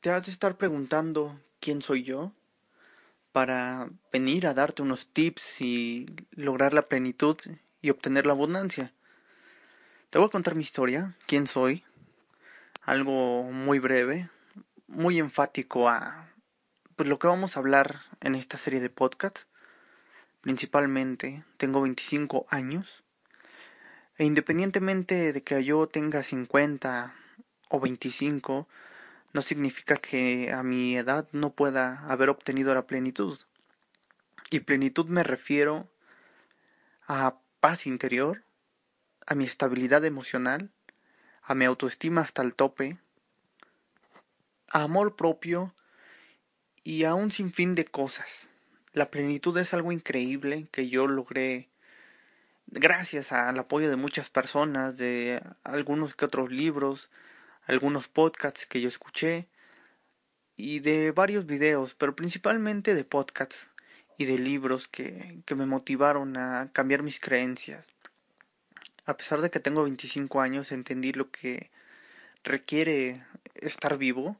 Te has de estar preguntando quién soy yo para venir a darte unos tips y lograr la plenitud y obtener la abundancia. Te voy a contar mi historia, quién soy, algo muy breve, muy enfático a pues, lo que vamos a hablar en esta serie de podcasts. Principalmente, tengo 25 años e independientemente de que yo tenga 50 o 25, no significa que a mi edad no pueda haber obtenido la plenitud. Y plenitud me refiero a paz interior, a mi estabilidad emocional, a mi autoestima hasta el tope, a amor propio y a un sinfín de cosas. La plenitud es algo increíble que yo logré gracias al apoyo de muchas personas, de algunos que otros libros, algunos podcasts que yo escuché y de varios videos, pero principalmente de podcasts y de libros que, que me motivaron a cambiar mis creencias. A pesar de que tengo 25 años, entendí lo que requiere estar vivo.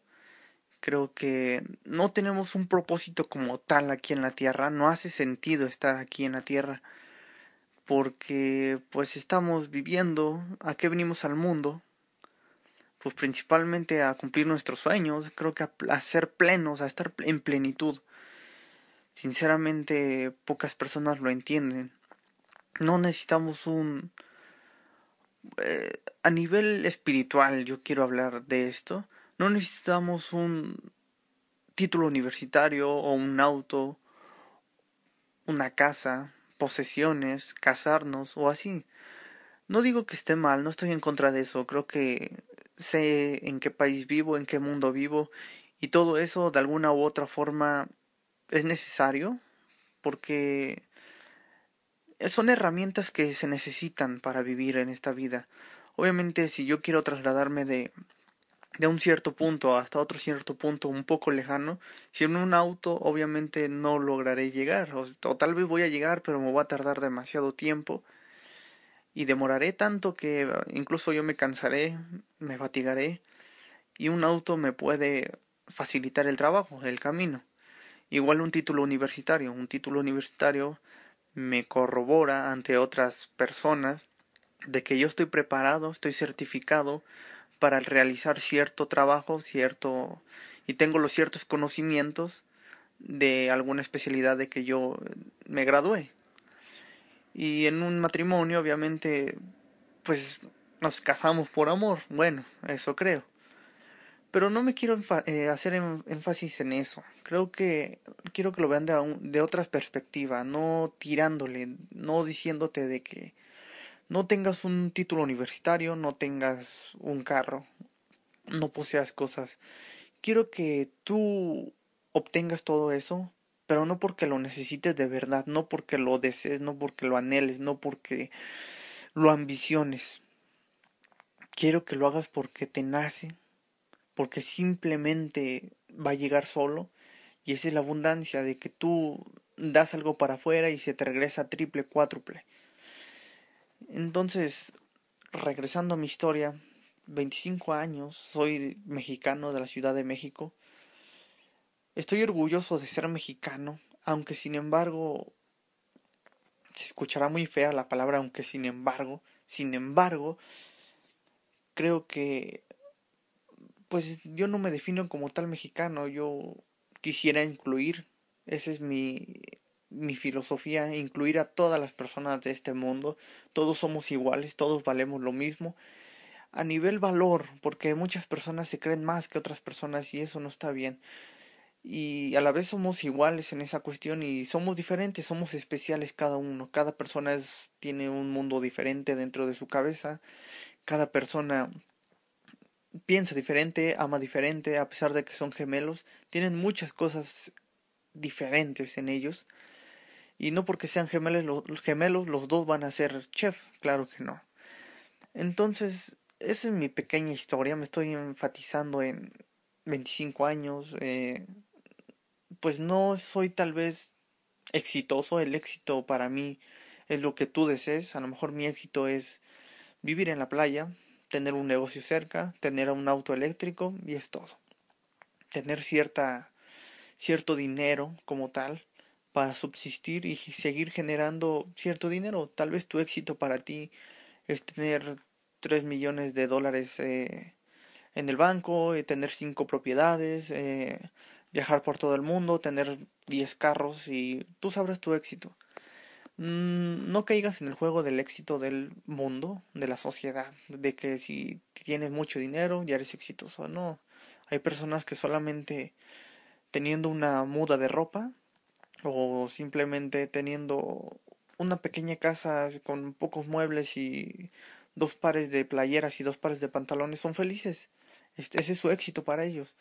Creo que no tenemos un propósito como tal aquí en la Tierra, no hace sentido estar aquí en la Tierra porque pues estamos viviendo, a qué venimos al mundo, pues principalmente a cumplir nuestros sueños, creo que a, ser plenos, a estar en plenitud. Sinceramente, pocas personas lo entienden. No necesitamos un... Eh, a nivel espiritual, yo quiero hablar de esto. No necesitamos un título universitario o un auto, una casa, posesiones, casarnos o así. No digo que esté mal, no estoy en contra de eso. Creo que sé en qué país vivo, en qué mundo vivo y todo eso de alguna u otra forma es necesario porque son herramientas que se necesitan para vivir en esta vida. Obviamente si yo quiero trasladarme de de un cierto punto hasta otro cierto punto un poco lejano, si en un auto obviamente no lograré llegar, o, o, tal vez voy a llegar pero me va a tardar demasiado tiempo y demoraré tanto que eh, incluso yo me cansaré, me fatigaré y un auto me puede facilitar el trabajo, el camino. Igual un título universitario, un título universitario me corrobora ante otras personas de que yo estoy preparado, estoy certificado para realizar cierto trabajo, cierto y tengo los ciertos conocimientos de alguna especialidad de que yo me gradué. Y en un matrimonio, obviamente, pues nos casamos por amor. Bueno, eso creo. Pero no me quiero eh, hacer énfasis en eso. Creo que quiero que lo vean de, de otra perspectiva, no tirándole, no diciéndote de que no tengas un título universitario, no tengas un carro, no poseas cosas. Quiero que tú obtengas todo eso pero no porque lo necesites de verdad, no porque lo desees, no porque lo anheles, no porque lo ambiciones. Quiero que lo hagas porque te nace, porque simplemente va a llegar solo, y esa es la abundancia de que tú das algo para afuera y se te regresa triple, cuádruple. Entonces, regresando a mi historia, 25 años, soy mexicano de la Ciudad de México, Estoy orgulloso de ser mexicano, aunque sin embargo se escuchará muy fea la palabra aunque sin embargo, sin embargo, creo que pues yo no me defino como tal mexicano, yo quisiera incluir, esa es mi mi filosofía, incluir a todas las personas de este mundo, todos somos iguales, todos valemos lo mismo a nivel valor, porque muchas personas se creen más que otras personas y eso no está bien y a la vez somos iguales en esa cuestión y somos diferentes, somos especiales cada uno, cada persona es, tiene un mundo diferente dentro de su cabeza, cada persona piensa diferente, ama diferente, a pesar de que son gemelos, tienen muchas cosas diferentes en ellos. Y no porque sean gemelos los gemelos los dos van a ser chef, claro que no. Entonces, esa es mi pequeña historia, me estoy enfatizando en 25 años, eh, pues no soy tal vez exitoso, el éxito para mí es lo que tú desees, a lo mejor mi éxito es vivir en la playa, tener un negocio cerca, tener un auto eléctrico y es todo. tener cierta cierto dinero como tal para subsistir y seguir generando cierto dinero. Tal vez tu éxito para ti es tener 3 millones de dólares eh, en el banco, y tener 5 propiedades, eh, viajar por todo el mundo, tener 10 carros y tú sabrás tu éxito. Mm, no caigas en el juego del éxito del mundo, de la sociedad, de que si tienes mucho dinero ya eres exitoso. No, hay personas que solamente teniendo una muda de ropa o simplemente teniendo una pequeña casa con pocos muebles y dos pares de playeras y dos pares de pantalones son felices. Este, ese es su éxito para ellos.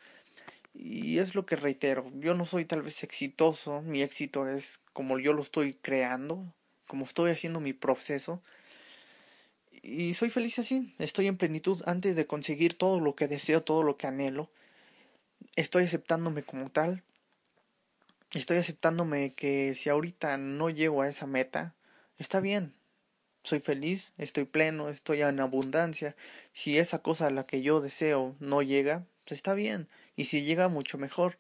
Y es lo que reitero, yo no soy tal vez exitoso, mi éxito es como yo lo estoy creando, como estoy haciendo mi proceso. Y soy feliz así, estoy en plenitud antes de conseguir todo lo que deseo, todo lo que anhelo. Estoy aceptándome como tal. Estoy aceptándome que si ahorita no llego a esa meta, está bien. Soy feliz, estoy pleno, estoy en abundancia. Si esa cosa a la que yo deseo no llega, pues está bien y si llega mucho mejor.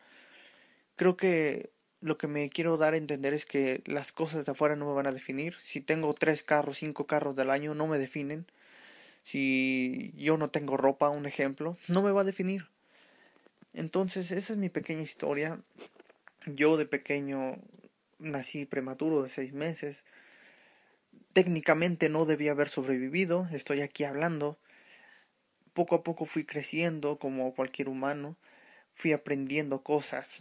Creo que lo que me quiero dar a entender es que las cosas de afuera no me van a definir. Si tengo tres carros, cinco carros del año, no me definen. Si yo no tengo ropa, un ejemplo, no me va a definir. Entonces, esa es mi pequeña historia. Yo de pequeño nací prematuro de seis meses. Técnicamente no debía haber sobrevivido. Estoy aquí hablando. Poco a poco fui creciendo como cualquier humano fui aprendiendo cosas,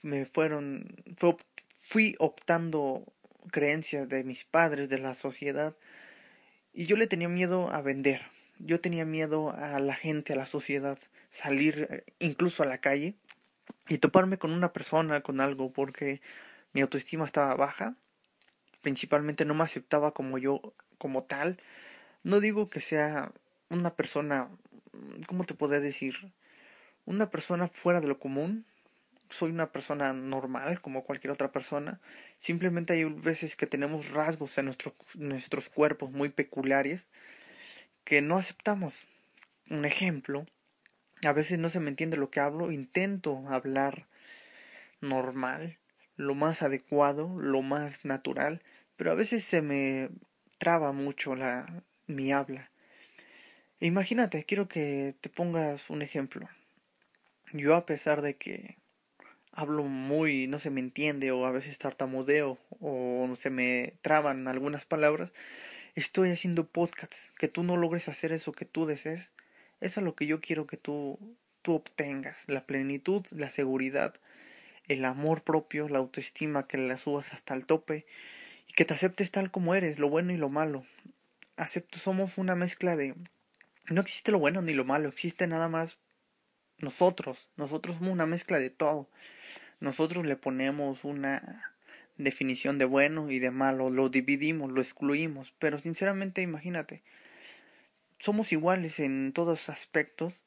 me fueron, fui optando creencias de mis padres, de la sociedad, y yo le tenía miedo a vender, yo tenía miedo a la gente, a la sociedad, salir eh, incluso a la calle y toparme con una persona, con algo, porque mi autoestima estaba baja, principalmente no me aceptaba como yo, como tal. No digo que sea una persona, ¿cómo te puedo decir? una persona fuera de lo común. Soy una persona normal como cualquier otra persona. Simplemente hay veces que tenemos rasgos en nuestros cuerpos muy peculiares que no aceptamos. Un ejemplo, a veces no se me entiende lo que hablo, intento hablar normal, lo más adecuado, lo más natural, pero a veces se me traba mucho la mi habla. Imagínate, quiero que te pongas un ejemplo. Yo a pesar de que hablo muy, no se me entiende o a veces tartamudeo o se me traban algunas palabras, estoy haciendo podcasts. Que tú no logres hacer eso que tú desees, eso es lo que yo quiero que tú, tú obtengas. La plenitud, la seguridad, el amor propio, la autoestima, que la subas hasta el tope que te aceptes tal como eres, lo bueno y lo malo. Acepto, somos una mezcla de... No existe lo bueno ni lo malo, existe nada más nosotros, nosotros somos una mezcla de todo. Nosotros le ponemos una definición de bueno y de malo, lo dividimos, lo excluimos, pero sinceramente imagínate, somos iguales en todos aspectos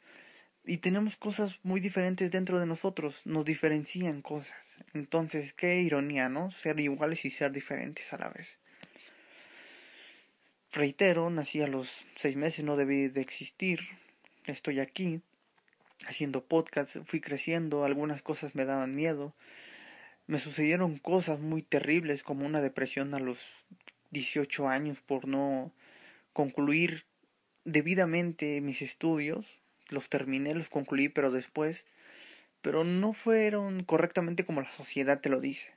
y tenemos cosas muy diferentes dentro de nosotros, nos diferencian cosas. Entonces, qué ironía, ¿no? Ser iguales y ser diferentes a la vez. Reitero, nací a los seis meses, no debí de existir, estoy aquí haciendo podcast, fui creciendo, algunas cosas me daban miedo. Me sucedieron cosas muy terribles como una depresión a los 18 años por no concluir debidamente mis estudios. Los terminé, los concluí, pero después, pero no fueron correctamente como la sociedad te lo dice.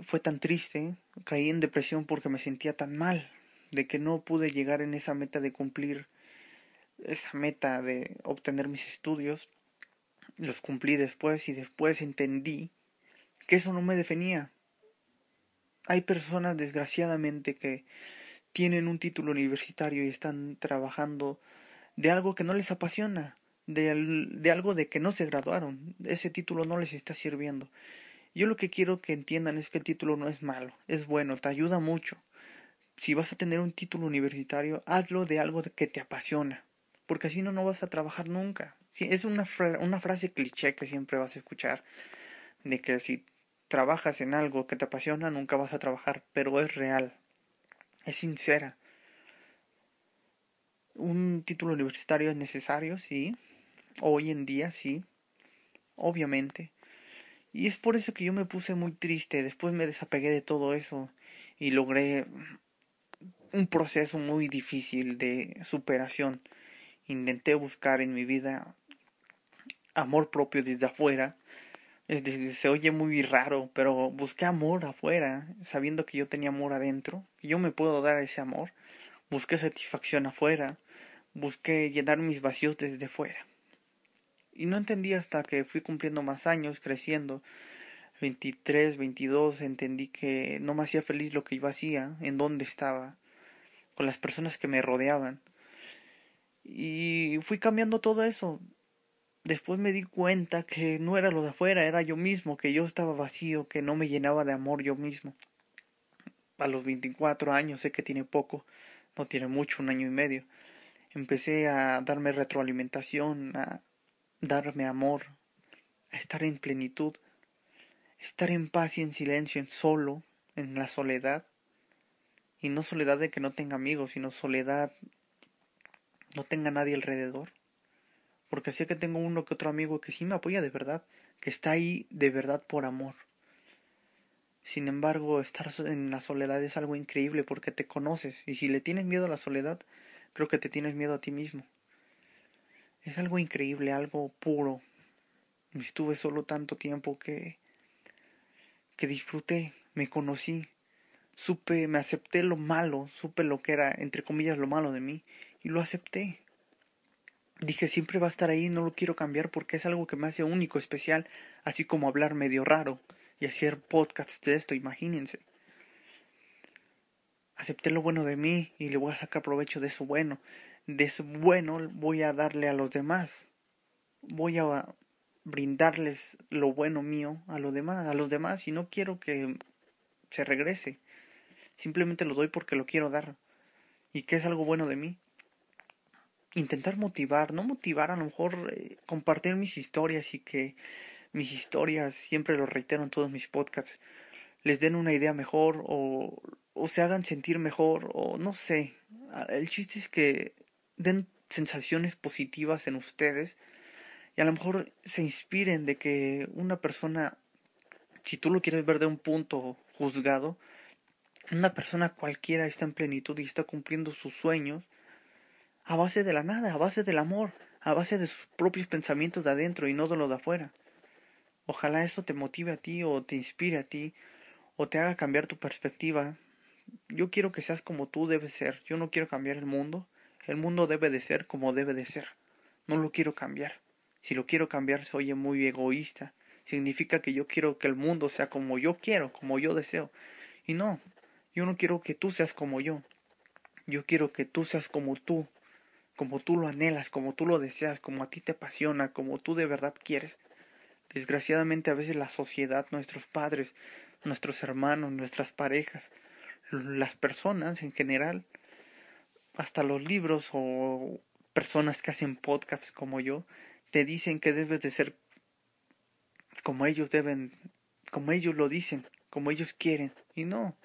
Fue tan triste, caí en depresión porque me sentía tan mal, de que no pude llegar en esa meta de cumplir esa meta de obtener mis estudios, los cumplí después y después entendí que eso no me definía. Hay personas, desgraciadamente, que tienen un título universitario y están trabajando de algo que no les apasiona, de, de algo de que no se graduaron. Ese título no les está sirviendo. Yo lo que quiero que entiendan es que el título no es malo, es bueno, te ayuda mucho. Si vas a tener un título universitario, hazlo de algo que te apasiona porque así no, no vas a trabajar nunca. Es una, una frase cliché que siempre vas a escuchar, de que si trabajas en algo que te apasiona, nunca vas a trabajar, pero es real, es sincera. Un título universitario es necesario, sí, hoy en día sí, obviamente. Y es por eso que yo me puse muy triste, después me desapegué de todo eso y logré un proceso muy difícil de superación. Intenté buscar en mi vida amor propio desde afuera. se oye muy raro, pero busqué amor afuera, sabiendo que yo tenía amor adentro, que yo me puedo dar ese amor. Busqué satisfacción afuera, busqué llenar mis vacíos desde fuera. Y no entendí hasta que fui cumpliendo más años, creciendo. 23, 22, entendí que no me hacía feliz lo que yo hacía, en dónde estaba, con las personas que me rodeaban. Y fui cambiando todo eso. Después me di cuenta que no era lo de afuera, era yo mismo, que yo estaba vacío, que no me llenaba de amor yo mismo. A los 24 años, sé que tiene poco, no tiene mucho, un año y medio. Empecé a darme retroalimentación, a darme amor, a estar en plenitud, estar en paz y en silencio, en solo, en la soledad. Y no soledad de que no tenga amigos, sino soledad no tenga nadie alrededor. Porque sé que tengo uno que otro amigo que sí me apoya de verdad, que está ahí de verdad por amor. Sin embargo, estar en la soledad es algo increíble porque te conoces y si le tienes miedo a la soledad, creo que te tienes miedo a ti mismo. Es algo increíble, algo puro. Estuve solo tanto tiempo que que disfruté, me conocí, supe, me acepté lo malo, supe lo que era, entre comillas, lo malo de mí, y lo acepté. Dije, siempre va a estar ahí, no lo quiero cambiar porque es algo que me hace único, especial, así como hablar medio raro y hacer podcasts de esto, imagínense. Acepté lo bueno de mí y le voy a sacar provecho de eso bueno. De eso bueno voy a darle a los demás. Voy a brindarles lo bueno mío a los demás, a los demás y no quiero que se regrese. Simplemente lo doy porque lo quiero dar. ¿Y qué es algo bueno de mí? Intentar motivar, no motivar, a lo mejor eh, compartir mis historias y que mis historias, siempre lo reitero en todos mis podcasts, les den una idea mejor o, o se hagan sentir mejor o no sé. El chiste es que den sensaciones positivas en ustedes y a lo mejor se inspiren de que una persona, si tú lo quieres ver de un punto juzgado, una persona cualquiera está en plenitud y está cumpliendo sus sueños a base de la nada, a base del amor, a base de sus propios pensamientos de adentro y no de los de afuera. Ojalá eso te motive a ti o te inspire a ti o te haga cambiar tu perspectiva. Yo quiero que seas como tú debes ser. Yo no quiero cambiar el mundo. El mundo debe de ser como debe de ser. No lo quiero cambiar. Si lo quiero cambiar se oye muy egoísta. Significa que yo quiero que el mundo sea como yo quiero, como yo deseo. Y no, yo no quiero que tú seas como yo. Yo quiero que tú seas como tú, como tú lo anhelas, como tú lo deseas, como a ti te apasiona, como tú de verdad quieres. Desgraciadamente a veces la sociedad, nuestros padres, nuestros hermanos, nuestras parejas, las personas en general, hasta los libros o personas que hacen podcasts como yo, te dicen que debes de ser como ellos deben, como ellos lo dicen, como ellos quieren. Y no,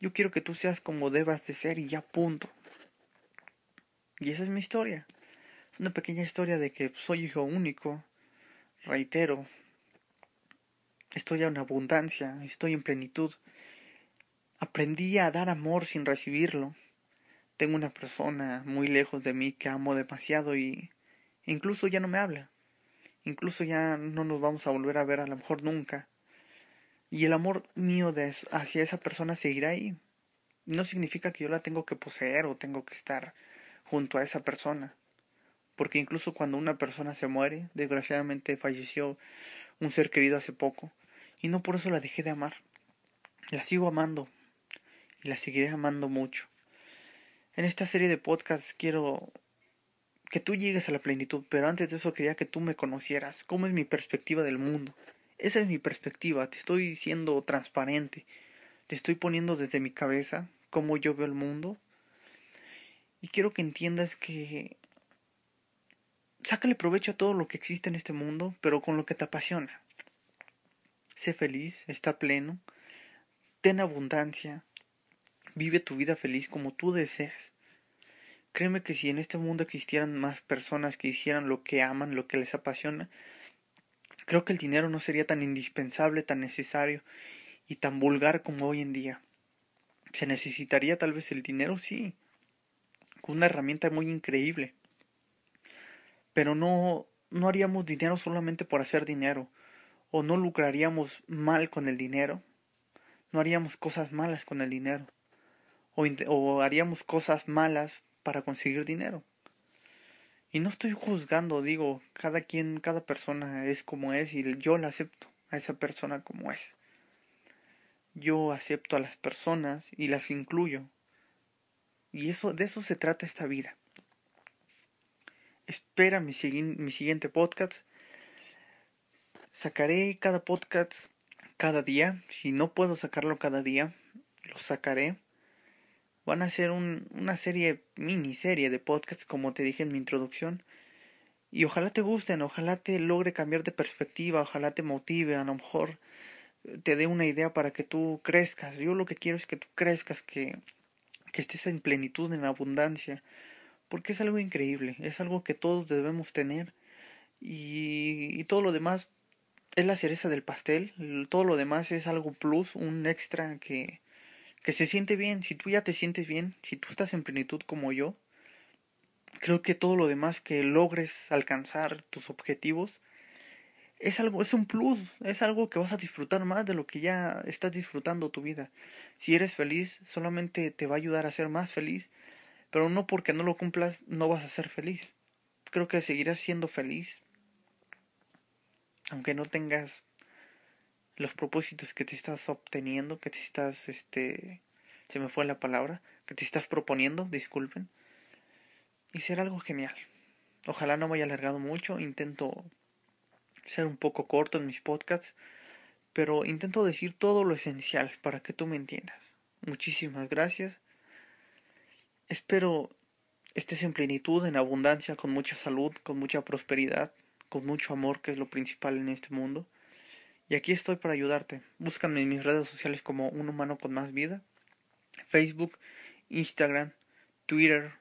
yo quiero que tú seas como debas de ser y ya punto. Y esa es mi historia. Una pequeña historia de que soy hijo único. Reitero, estoy en abundancia, estoy en plenitud. Aprendí a dar amor sin recibirlo. Tengo una persona muy lejos de mí que amo demasiado y Incluso ya no me habla. Incluso ya no nos vamos a volver a ver a lo mejor nunca. Y el amor mío de, hacia esa persona seguirá ahí. No significa que yo la tengo que poseer o tengo que estar junto a esa persona. Porque incluso cuando una persona se muere, desgraciadamente falleció un ser querido hace poco, y no por eso la dejé de amar. La sigo amando y la seguiré amando mucho. En esta serie de podcasts quiero que tú llegues a la plenitud, pero antes de eso quería que tú me conocieras, cómo es mi perspectiva del mundo. Esa es mi perspectiva, te estoy diciendo transparente, te estoy poniendo desde mi cabeza cómo yo veo el mundo. Y quiero que entiendas que sácale provecho a todo lo que existe en este mundo, pero con lo que te apasiona. Sé feliz, está pleno, ten abundancia, vive tu vida feliz como tú deseas. Créeme que si en este mundo existieran más personas que hicieran lo que aman, lo que les apasiona, creo que el dinero no sería tan indispensable, tan necesario y tan vulgar como hoy en día. ¿Se necesitaría tal vez el dinero? Sí, una herramienta muy increíble. Pero no, no haríamos dinero solamente por hacer dinero, o no lucraríamos mal con el dinero, no haríamos cosas malas con el dinero, o, o haríamos cosas malas para conseguir dinero. Y no estoy juzgando, digo, cada quien, cada persona es como es y yo la acepto a esa persona como es. Yo acepto a las personas y las incluyo. Y eso, de eso se trata esta vida. Espera mi, siguiente podcast. Sacaré cada podcast cada día. Si no puedo sacarlo cada día, lo sacaré. Van a ser un, una serie, miniserie de podcasts, como te dije en mi introducción. Y ojalá te gusten, ojalá te logre cambiar de perspectiva, ojalá te motive, a lo mejor te dé una idea para que tú crezcas. Yo lo que quiero es que tú crezcas, que estés en plenitud, en abundancia, porque es algo increíble, es algo que todos debemos tener y, todo lo demás es la cereza del pastel, todo lo demás es algo plus, un extra que, que se siente bien, si tú ya te sientes bien, si tú estás en plenitud como yo, creo que todo lo demás que logres alcanzar tus objetivos es algo, es un plus, es algo que vas a disfrutar más de lo que ya estás disfrutando tu vida. Si eres feliz, solamente te va a ayudar a ser más feliz, pero no porque no lo cumplas no vas a ser feliz. Creo que seguirás siendo feliz, aunque no tengas los propósitos que te estás obteniendo, que te estás, este, se me fue la palabra, que te estás proponiendo, disculpen, y será algo genial. Ojalá no me haya alargado mucho, intento ser un poco corto en mis podcasts, pero intento decir todo lo esencial para que tú me entiendas. Muchísimas gracias. Espero estés en plenitud, en abundancia, con mucha salud, con mucha prosperidad, con mucho amor, que es lo principal en este mundo. Y aquí estoy para ayudarte. Búscame en mis redes sociales como un humano con más vida. Facebook, Instagram, Twitter.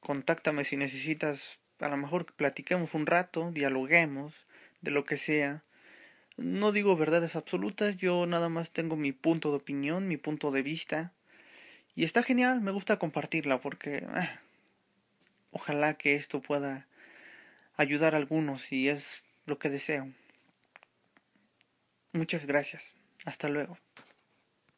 Contáctame si necesitas, a lo mejor platiquemos un rato, dialoguemos de lo que sea. No digo verdades absolutas, yo nada más tengo mi punto de opinión, mi punto de vista. Y está genial, me gusta compartirla porque ah, ojalá que esto pueda ayudar a algunos y es lo que deseo. Muchas gracias. Hasta luego.